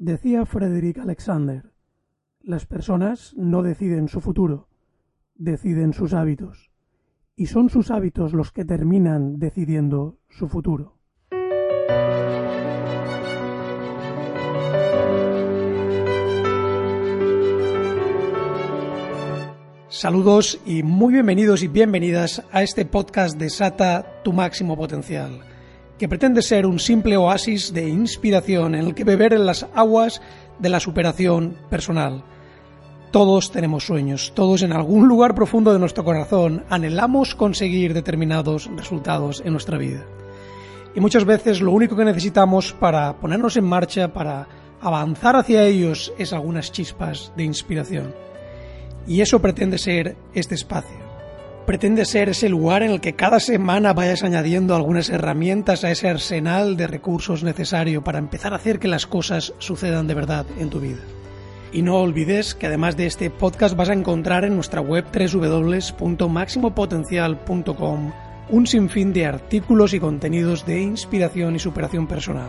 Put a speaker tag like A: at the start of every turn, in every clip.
A: Decía Frederick Alexander, las personas no deciden su futuro, deciden sus hábitos, y son sus hábitos los que terminan decidiendo su futuro. Saludos y muy bienvenidos y bienvenidas a este podcast de Sata Tu Máximo Potencial, que pretende ser un simple oasis de inspiración en el que beber en las aguas de la superación personal. Todos tenemos sueños, todos en algún lugar profundo de nuestro corazón anhelamos conseguir determinados resultados en nuestra vida. Y muchas veces lo único que necesitamos para ponernos en marcha, para avanzar hacia ellos, es algunas chispas de inspiración. Y eso pretende ser este espacio. Pretende ser ese lugar en el que cada semana vayas añadiendo algunas herramientas a ese arsenal de recursos necesario para empezar a hacer que las cosas sucedan de verdad en tu vida. Y no olvides que además de este podcast vas a encontrar en nuestra web www.maximopotencial.com un sinfín de artículos y contenidos de inspiración y superación personal.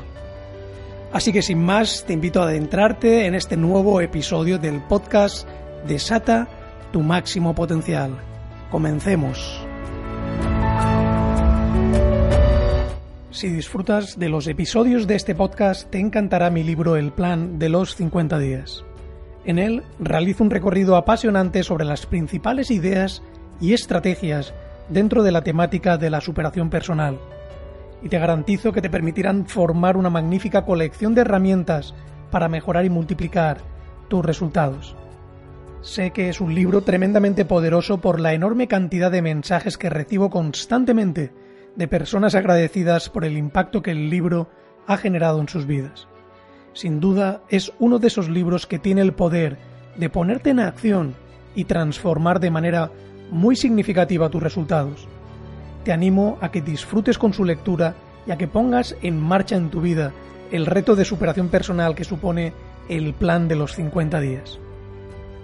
A: Así que sin más, te invito a adentrarte en este nuevo episodio del podcast Desata tu máximo potencial. Comencemos. Si disfrutas de los episodios de este podcast, te encantará mi libro El Plan de los 50 días. En él realizo un recorrido apasionante sobre las principales ideas y estrategias dentro de la temática de la superación personal. Y te garantizo que te permitirán formar una magnífica colección de herramientas para mejorar y multiplicar tus resultados. Sé que es un libro tremendamente poderoso por la enorme cantidad de mensajes que recibo constantemente de personas agradecidas por el impacto que el libro ha generado en sus vidas. Sin duda es uno de esos libros que tiene el poder de ponerte en acción y transformar de manera muy significativa tus resultados. Te animo a que disfrutes con su lectura y a que pongas en marcha en tu vida el reto de superación personal que supone el plan de los 50 días.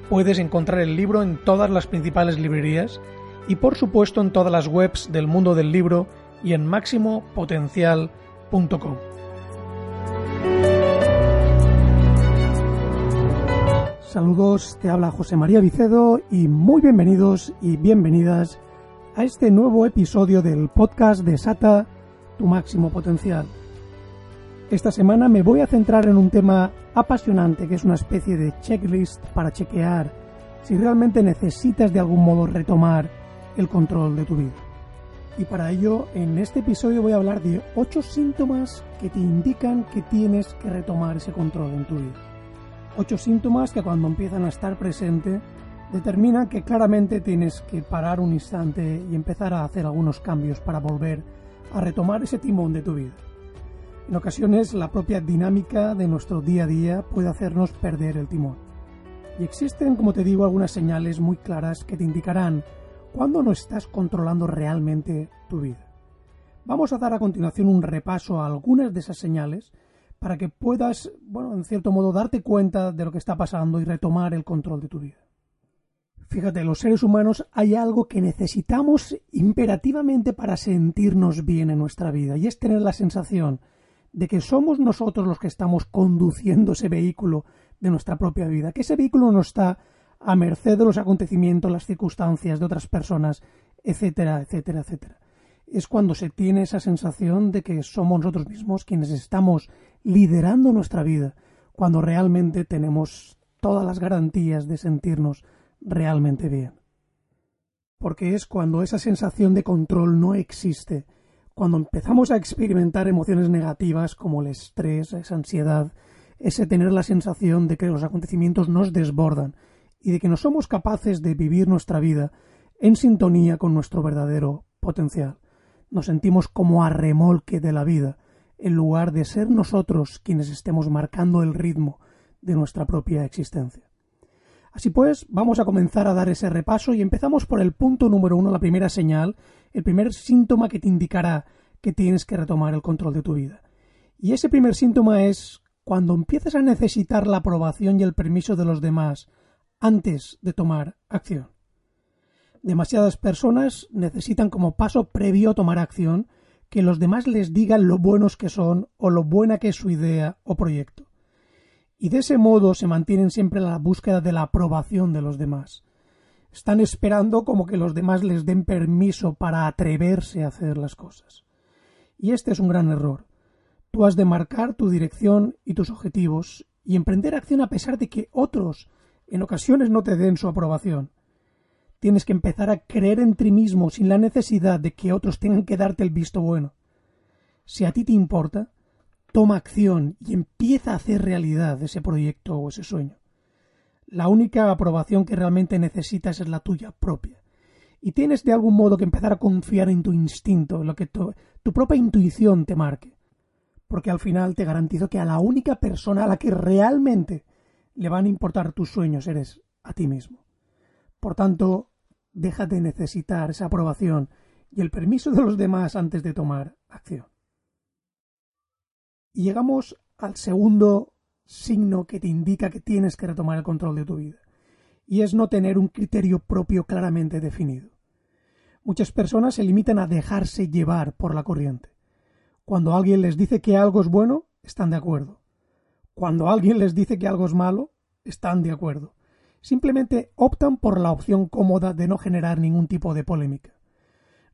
A: Puedes encontrar el libro en todas las principales librerías y por supuesto en todas las webs del mundo del libro y en máximopotencial.com. Saludos, te habla José María Vicedo y muy bienvenidos y bienvenidas a este nuevo episodio del podcast de Sata, tu máximo potencial. Esta semana me voy a centrar en un tema apasionante que es una especie de checklist para chequear si realmente necesitas de algún modo retomar el control de tu vida. Y para ello, en este episodio voy a hablar de 8 síntomas que te indican que tienes que retomar ese control en tu vida. 8 síntomas que cuando empiezan a estar presentes determinan que claramente tienes que parar un instante y empezar a hacer algunos cambios para volver a retomar ese timón de tu vida. En ocasiones la propia dinámica de nuestro día a día puede hacernos perder el timón. Y existen, como te digo, algunas señales muy claras que te indicarán cuándo no estás controlando realmente tu vida. Vamos a dar a continuación un repaso a algunas de esas señales para que puedas, bueno, en cierto modo, darte cuenta de lo que está pasando y retomar el control de tu vida. Fíjate, los seres humanos hay algo que necesitamos imperativamente para sentirnos bien en nuestra vida y es tener la sensación de que somos nosotros los que estamos conduciendo ese vehículo de nuestra propia vida, que ese vehículo no está a merced de los acontecimientos, las circunstancias de otras personas, etcétera, etcétera, etcétera. Es cuando se tiene esa sensación de que somos nosotros mismos quienes estamos liderando nuestra vida, cuando realmente tenemos todas las garantías de sentirnos realmente bien. Porque es cuando esa sensación de control no existe, cuando empezamos a experimentar emociones negativas como el estrés, esa ansiedad, ese tener la sensación de que los acontecimientos nos desbordan y de que no somos capaces de vivir nuestra vida en sintonía con nuestro verdadero potencial. Nos sentimos como a remolque de la vida, en lugar de ser nosotros quienes estemos marcando el ritmo de nuestra propia existencia. Así pues, vamos a comenzar a dar ese repaso y empezamos por el punto número uno, la primera señal, el primer síntoma que te indicará que tienes que retomar el control de tu vida. Y ese primer síntoma es cuando empiezas a necesitar la aprobación y el permiso de los demás antes de tomar acción. Demasiadas personas necesitan como paso previo a tomar acción que los demás les digan lo buenos que son o lo buena que es su idea o proyecto. Y de ese modo se mantienen siempre en la búsqueda de la aprobación de los demás. Están esperando como que los demás les den permiso para atreverse a hacer las cosas. Y este es un gran error. Tú has de marcar tu dirección y tus objetivos y emprender acción a pesar de que otros en ocasiones no te den su aprobación. Tienes que empezar a creer en ti mismo sin la necesidad de que otros tengan que darte el visto bueno. Si a ti te importa, toma acción y empieza a hacer realidad ese proyecto o ese sueño. La única aprobación que realmente necesitas es la tuya propia. Y tienes de algún modo que empezar a confiar en tu instinto, en lo que tu, propia intuición te marque. Porque al final te garantizo que a la única persona a la que realmente le van a importar tus sueños eres a ti mismo. Por tanto, deja de necesitar esa aprobación y el permiso de los demás antes de tomar acción. Y llegamos al segundo signo que te indica que tienes que retomar el control de tu vida, y es no tener un criterio propio claramente definido. Muchas personas se limitan a dejarse llevar por la corriente. Cuando alguien les dice que algo es bueno, están de acuerdo. Cuando alguien les dice que algo es malo, están de acuerdo. Simplemente optan por la opción cómoda de no generar ningún tipo de polémica.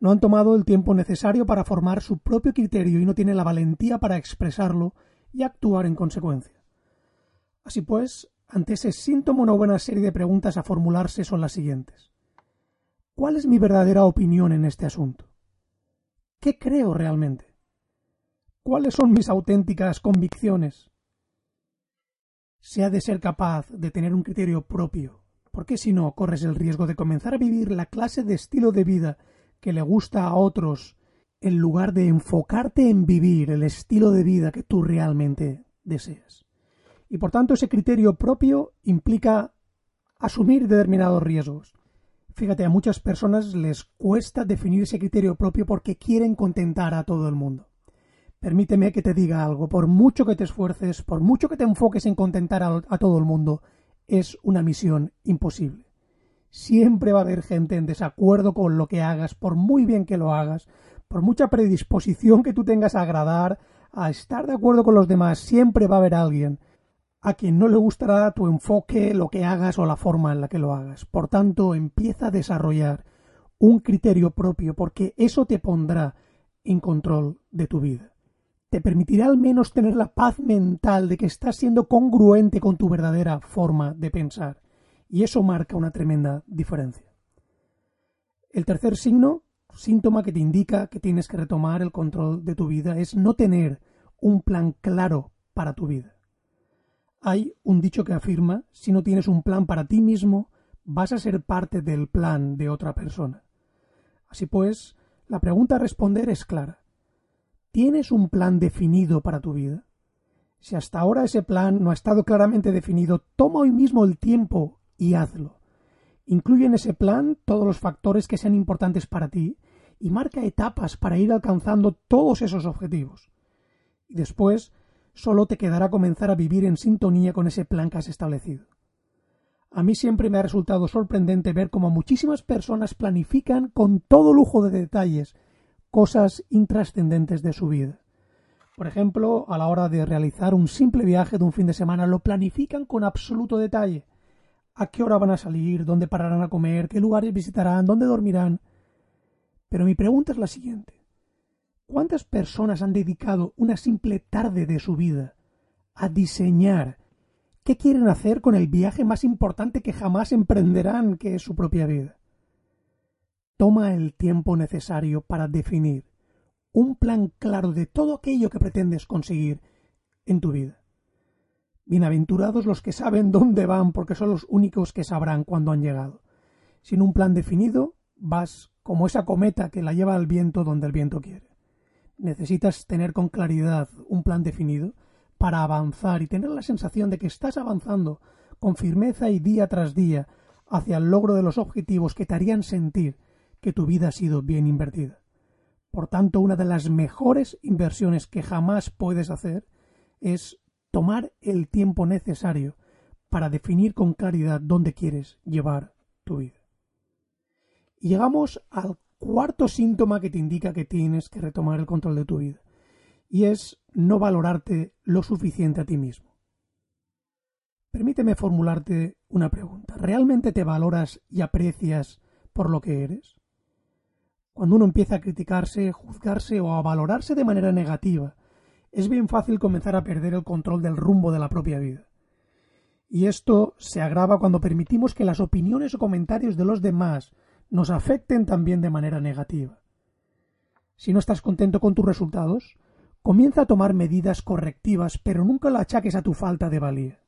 A: No han tomado el tiempo necesario para formar su propio criterio y no tienen la valentía para expresarlo y actuar en consecuencia. Así pues, ante ese síntoma una buena serie de preguntas a formularse son las siguientes. ¿Cuál es mi verdadera opinión en este asunto? ¿Qué creo realmente? ¿Cuáles son mis auténticas convicciones? Se ha de ser capaz de tener un criterio propio, porque si no corres el riesgo de comenzar a vivir la clase de estilo de vida que le gusta a otros en lugar de enfocarte en vivir el estilo de vida que tú realmente deseas. Y por tanto ese criterio propio implica asumir determinados riesgos. Fíjate, a muchas personas les cuesta definir ese criterio propio porque quieren contentar a todo el mundo. Permíteme que te diga algo, por mucho que te esfuerces, por mucho que te enfoques en contentar a, a todo el mundo, es una misión imposible. Siempre va a haber gente en desacuerdo con lo que hagas, por muy bien que lo hagas, por mucha predisposición que tú tengas a agradar, a estar de acuerdo con los demás, siempre va a haber alguien a quien no le gustará tu enfoque, lo que hagas o la forma en la que lo hagas. Por tanto, empieza a desarrollar un criterio propio porque eso te pondrá en control de tu vida. Te permitirá al menos tener la paz mental de que estás siendo congruente con tu verdadera forma de pensar. Y eso marca una tremenda diferencia. El tercer signo, síntoma que te indica que tienes que retomar el control de tu vida, es no tener un plan claro para tu vida. Hay un dicho que afirma, si no tienes un plan para ti mismo, vas a ser parte del plan de otra persona. Así pues, la pregunta a responder es clara. ¿Tienes un plan definido para tu vida? Si hasta ahora ese plan no ha estado claramente definido, toma hoy mismo el tiempo y hazlo. Incluye en ese plan todos los factores que sean importantes para ti y marca etapas para ir alcanzando todos esos objetivos. Y después solo te quedará comenzar a vivir en sintonía con ese plan que has establecido. A mí siempre me ha resultado sorprendente ver cómo muchísimas personas planifican con todo lujo de detalles cosas intrascendentes de su vida. Por ejemplo, a la hora de realizar un simple viaje de un fin de semana lo planifican con absoluto detalle. A qué hora van a salir, dónde pararán a comer, qué lugares visitarán, dónde dormirán. Pero mi pregunta es la siguiente. ¿Cuántas personas han dedicado una simple tarde de su vida a diseñar qué quieren hacer con el viaje más importante que jamás emprenderán, que es su propia vida? Toma el tiempo necesario para definir un plan claro de todo aquello que pretendes conseguir en tu vida. Bienaventurados los que saben dónde van porque son los únicos que sabrán cuándo han llegado. Sin un plan definido, vas como esa cometa que la lleva al viento donde el viento quiere necesitas tener con claridad un plan definido para avanzar y tener la sensación de que estás avanzando con firmeza y día tras día hacia el logro de los objetivos que te harían sentir que tu vida ha sido bien invertida. Por tanto, una de las mejores inversiones que jamás puedes hacer es tomar el tiempo necesario para definir con claridad dónde quieres llevar tu vida. Y llegamos al cuarto síntoma que te indica que tienes que retomar el control de tu vida, y es no valorarte lo suficiente a ti mismo. permíteme formularte una pregunta. ¿Realmente te valoras y aprecias por lo que eres? Cuando uno empieza a criticarse, juzgarse o a valorarse de manera negativa, es bien fácil comenzar a perder el control del rumbo de la propia vida. Y esto se agrava cuando permitimos que las opiniones o comentarios de los demás nos afecten también de manera negativa. Si no estás contento con tus resultados, comienza a tomar medidas correctivas, pero nunca lo achaques a tu falta de valía.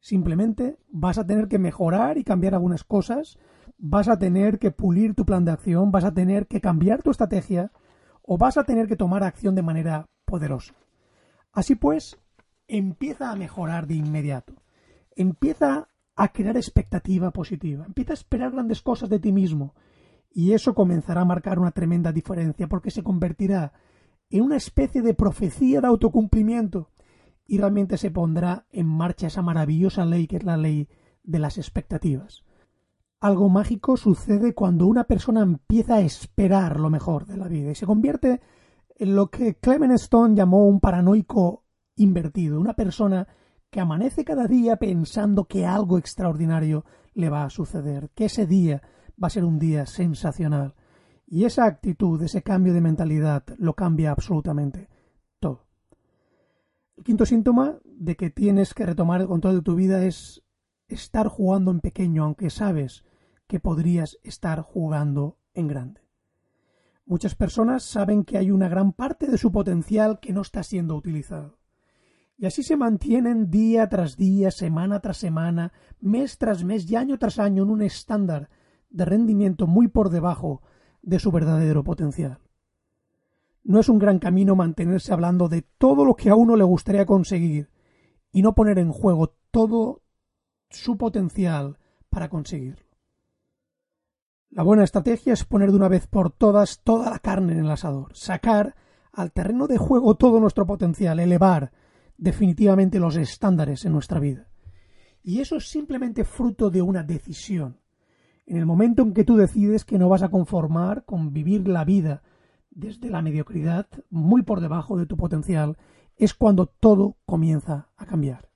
A: Simplemente vas a tener que mejorar y cambiar algunas cosas, vas a tener que pulir tu plan de acción, vas a tener que cambiar tu estrategia o vas a tener que tomar acción de manera poderosa. Así pues, empieza a mejorar de inmediato. Empieza a crear expectativa positiva. Empieza a esperar grandes cosas de ti mismo. Y eso comenzará a marcar una tremenda diferencia porque se convertirá en una especie de profecía de autocumplimiento y realmente se pondrá en marcha esa maravillosa ley que es la ley de las expectativas. Algo mágico sucede cuando una persona empieza a esperar lo mejor de la vida y se convierte lo que Clement Stone llamó un paranoico invertido, una persona que amanece cada día pensando que algo extraordinario le va a suceder, que ese día va a ser un día sensacional. Y esa actitud, ese cambio de mentalidad, lo cambia absolutamente todo. El quinto síntoma de que tienes que retomar el control de tu vida es estar jugando en pequeño, aunque sabes que podrías estar jugando en grande. Muchas personas saben que hay una gran parte de su potencial que no está siendo utilizado. Y así se mantienen día tras día, semana tras semana, mes tras mes y año tras año en un estándar de rendimiento muy por debajo de su verdadero potencial. No es un gran camino mantenerse hablando de todo lo que a uno le gustaría conseguir y no poner en juego todo su potencial para conseguirlo. La buena estrategia es poner de una vez por todas toda la carne en el asador, sacar al terreno de juego todo nuestro potencial, elevar definitivamente los estándares en nuestra vida. Y eso es simplemente fruto de una decisión. En el momento en que tú decides que no vas a conformar con vivir la vida desde la mediocridad, muy por debajo de tu potencial, es cuando todo comienza a cambiar.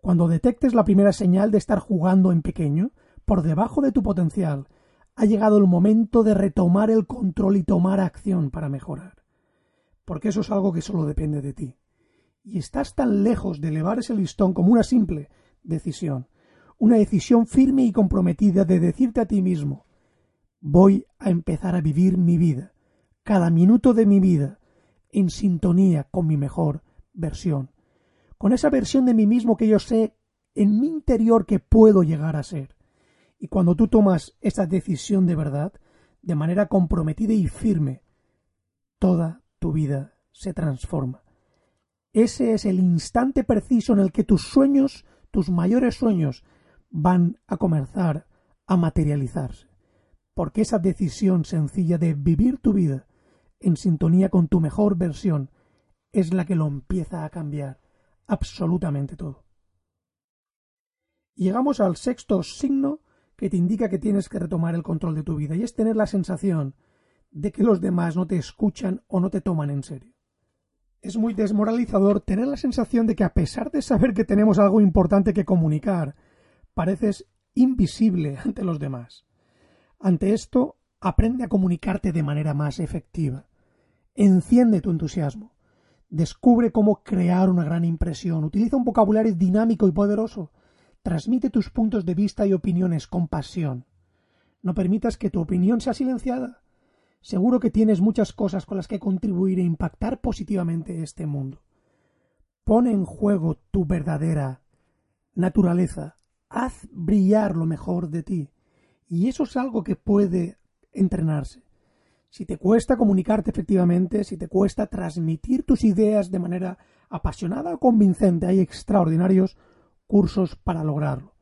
A: Cuando detectes la primera señal de estar jugando en pequeño, por debajo de tu potencial, ha llegado el momento de retomar el control y tomar acción para mejorar. Porque eso es algo que solo depende de ti. Y estás tan lejos de elevar ese listón como una simple decisión una decisión firme y comprometida de decirte a ti mismo voy a empezar a vivir mi vida, cada minuto de mi vida, en sintonía con mi mejor versión, con esa versión de mí mismo que yo sé en mi interior que puedo llegar a ser. Y cuando tú tomas esa decisión de verdad, de manera comprometida y firme, toda tu vida se transforma. Ese es el instante preciso en el que tus sueños, tus mayores sueños, van a comenzar a materializarse. Porque esa decisión sencilla de vivir tu vida en sintonía con tu mejor versión es la que lo empieza a cambiar absolutamente todo. Llegamos al sexto signo que te indica que tienes que retomar el control de tu vida y es tener la sensación de que los demás no te escuchan o no te toman en serio. Es muy desmoralizador tener la sensación de que a pesar de saber que tenemos algo importante que comunicar, pareces invisible ante los demás. Ante esto, aprende a comunicarte de manera más efectiva. Enciende tu entusiasmo. Descubre cómo crear una gran impresión. Utiliza un vocabulario dinámico y poderoso. Transmite tus puntos de vista y opiniones con pasión. No permitas que tu opinión sea silenciada. Seguro que tienes muchas cosas con las que contribuir e impactar positivamente este mundo. Pone en juego tu verdadera naturaleza, haz brillar lo mejor de ti. Y eso es algo que puede entrenarse. Si te cuesta comunicarte efectivamente, si te cuesta transmitir tus ideas de manera apasionada o convincente, hay extraordinarios cursos para lograrlo.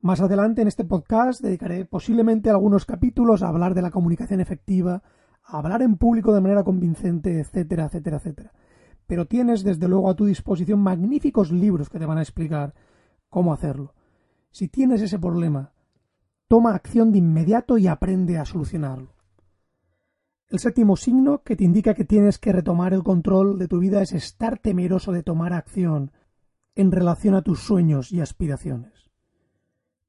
A: Más adelante en este podcast dedicaré posiblemente algunos capítulos a hablar de la comunicación efectiva, a hablar en público de manera convincente, etcétera, etcétera, etcétera. Pero tienes desde luego a tu disposición magníficos libros que te van a explicar cómo hacerlo. Si tienes ese problema, toma acción de inmediato y aprende a solucionarlo. El séptimo signo que te indica que tienes que retomar el control de tu vida es estar temeroso de tomar acción en relación a tus sueños y aspiraciones.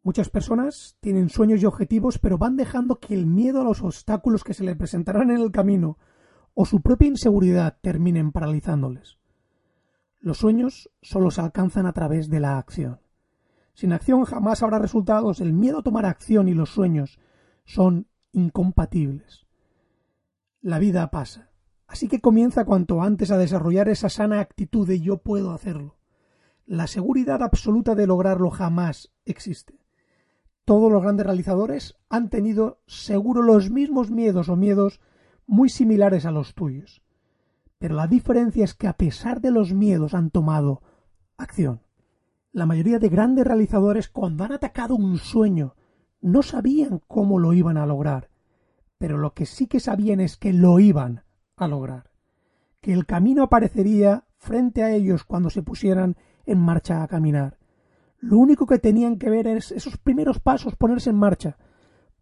A: Muchas personas tienen sueños y objetivos, pero van dejando que el miedo a los obstáculos que se les presentarán en el camino o su propia inseguridad terminen paralizándoles. Los sueños solo se alcanzan a través de la acción. Sin acción jamás habrá resultados. El miedo a tomar acción y los sueños son incompatibles. La vida pasa, así que comienza cuanto antes a desarrollar esa sana actitud de yo puedo hacerlo. La seguridad absoluta de lograrlo jamás existe. Todos los grandes realizadores han tenido seguro los mismos miedos o miedos muy similares a los tuyos. Pero la diferencia es que a pesar de los miedos han tomado acción. La mayoría de grandes realizadores cuando han atacado un sueño no sabían cómo lo iban a lograr, pero lo que sí que sabían es que lo iban a lograr, que el camino aparecería frente a ellos cuando se pusieran en marcha a caminar. Lo único que tenían que ver es esos primeros pasos ponerse en marcha,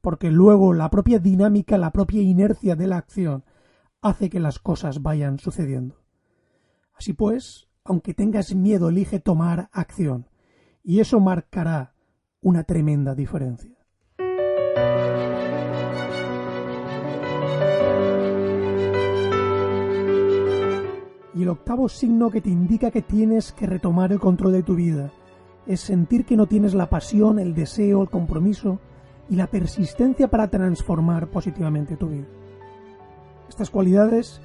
A: porque luego la propia dinámica, la propia inercia de la acción hace que las cosas vayan sucediendo. Así pues, aunque tengas miedo, elige tomar acción, y eso marcará una tremenda diferencia. Y el octavo signo que te indica que tienes que retomar el control de tu vida es sentir que no tienes la pasión, el deseo, el compromiso y la persistencia para transformar positivamente tu vida. Estas cualidades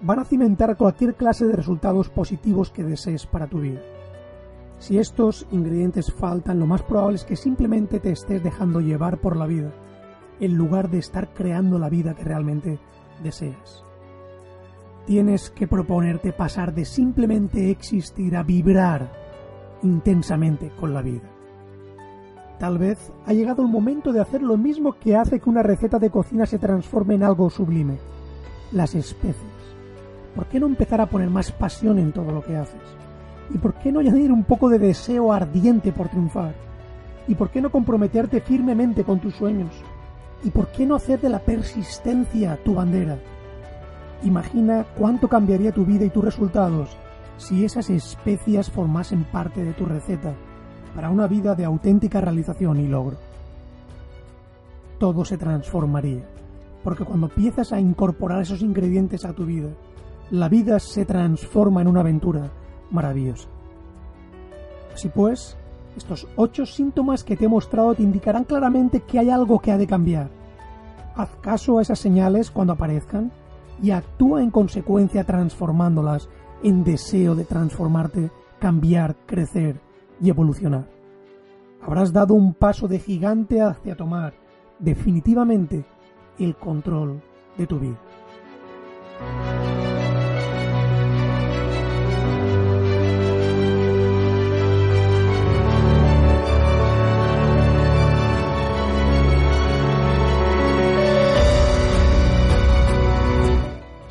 A: van a cimentar cualquier clase de resultados positivos que desees para tu vida. Si estos ingredientes faltan, lo más probable es que simplemente te estés dejando llevar por la vida, en lugar de estar creando la vida que realmente deseas. Tienes que proponerte pasar de simplemente existir a vibrar intensamente con la vida. Tal vez ha llegado el momento de hacer lo mismo que hace que una receta de cocina se transforme en algo sublime, las especies. ¿Por qué no empezar a poner más pasión en todo lo que haces? ¿Y por qué no añadir un poco de deseo ardiente por triunfar? ¿Y por qué no comprometerte firmemente con tus sueños? ¿Y por qué no hacer de la persistencia tu bandera? Imagina cuánto cambiaría tu vida y tus resultados si esas especias formasen parte de tu receta para una vida de auténtica realización y logro. Todo se transformaría, porque cuando empiezas a incorporar esos ingredientes a tu vida, la vida se transforma en una aventura maravillosa. Así pues, estos ocho síntomas que te he mostrado te indicarán claramente que hay algo que ha de cambiar. Haz caso a esas señales cuando aparezcan y actúa en consecuencia transformándolas en deseo de transformarte, cambiar, crecer y evolucionar. Habrás dado un paso de gigante hacia tomar definitivamente el control de tu vida.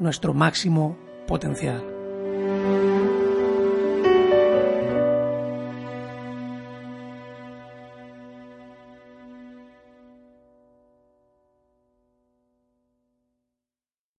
A: nuestro máximo potencial.